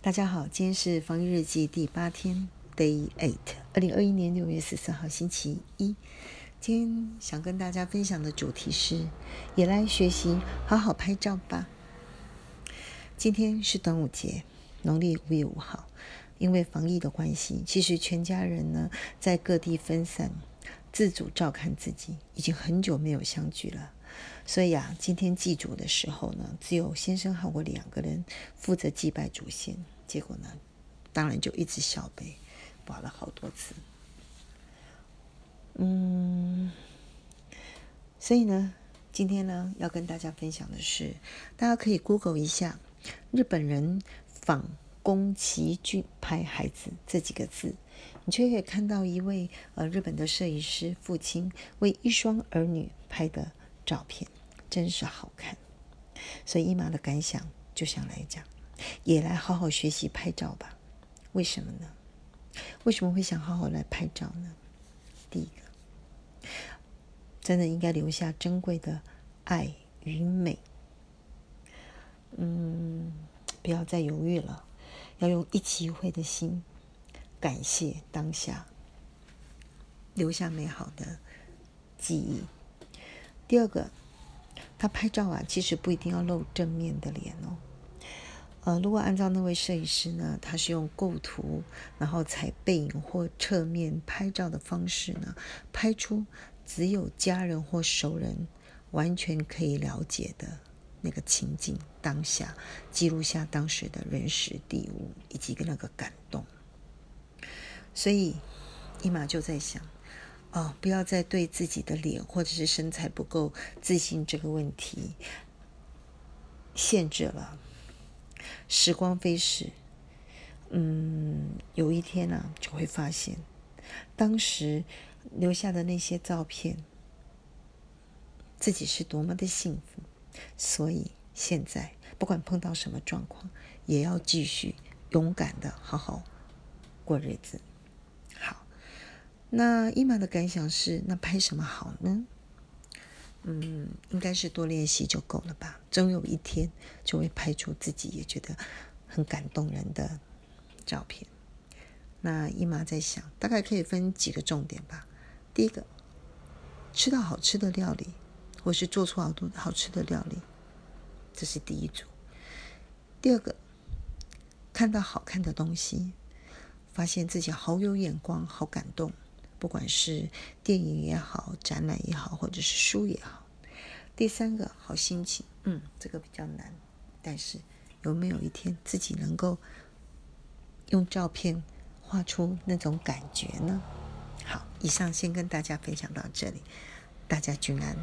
大家好，今天是防疫日记第八天，Day Eight，二零二一年六月十四号，星期一。今天想跟大家分享的主题是，也来学习好好拍照吧。今天是端午节，农历五月五号。因为防疫的关系，其实全家人呢在各地分散，自主照看自己，已经很久没有相聚了。所以啊，今天祭祖的时候呢，只有先生和我两个人负责祭拜祖先。结果呢，当然就一直小背，拔了好多次。嗯，所以呢，今天呢要跟大家分享的是，大家可以 Google 一下日本人仿宫崎骏拍孩子这几个字，你却可以看到一位呃日本的摄影师父亲为一双儿女拍的照片。真是好看，所以伊玛的感想就想来讲，也来好好学习拍照吧。为什么呢？为什么会想好好来拍照呢？第一个，真的应该留下珍贵的爱与美。嗯，不要再犹豫了，要用一期一会的心，感谢当下，留下美好的记忆。第二个。他拍照啊，其实不一定要露正面的脸哦。呃，如果按照那位摄影师呢，他是用构图，然后采背影或侧面拍照的方式呢，拍出只有家人或熟人完全可以了解的那个情景当下，记录下当时的人事地物以及那个感动。所以，伊玛就在想。哦，不要再对自己的脸或者是身材不够自信这个问题限制了。时光飞逝，嗯，有一天呢，就会发现当时留下的那些照片，自己是多么的幸福。所以现在不管碰到什么状况，也要继续勇敢的好好过日子。好那伊玛的感想是：那拍什么好呢？嗯，应该是多练习就够了吧。总有一天就会拍出自己也觉得很感动人的照片。那伊玛在想，大概可以分几个重点吧。第一个，吃到好吃的料理，或是做出好多好吃的料理，这是第一组。第二个，看到好看的东西，发现自己好有眼光，好感动。不管是电影也好，展览也好，或者是书也好。第三个好心情，嗯，这个比较难。但是有没有一天自己能够用照片画出那种感觉呢？好，以上先跟大家分享到这里，大家均安。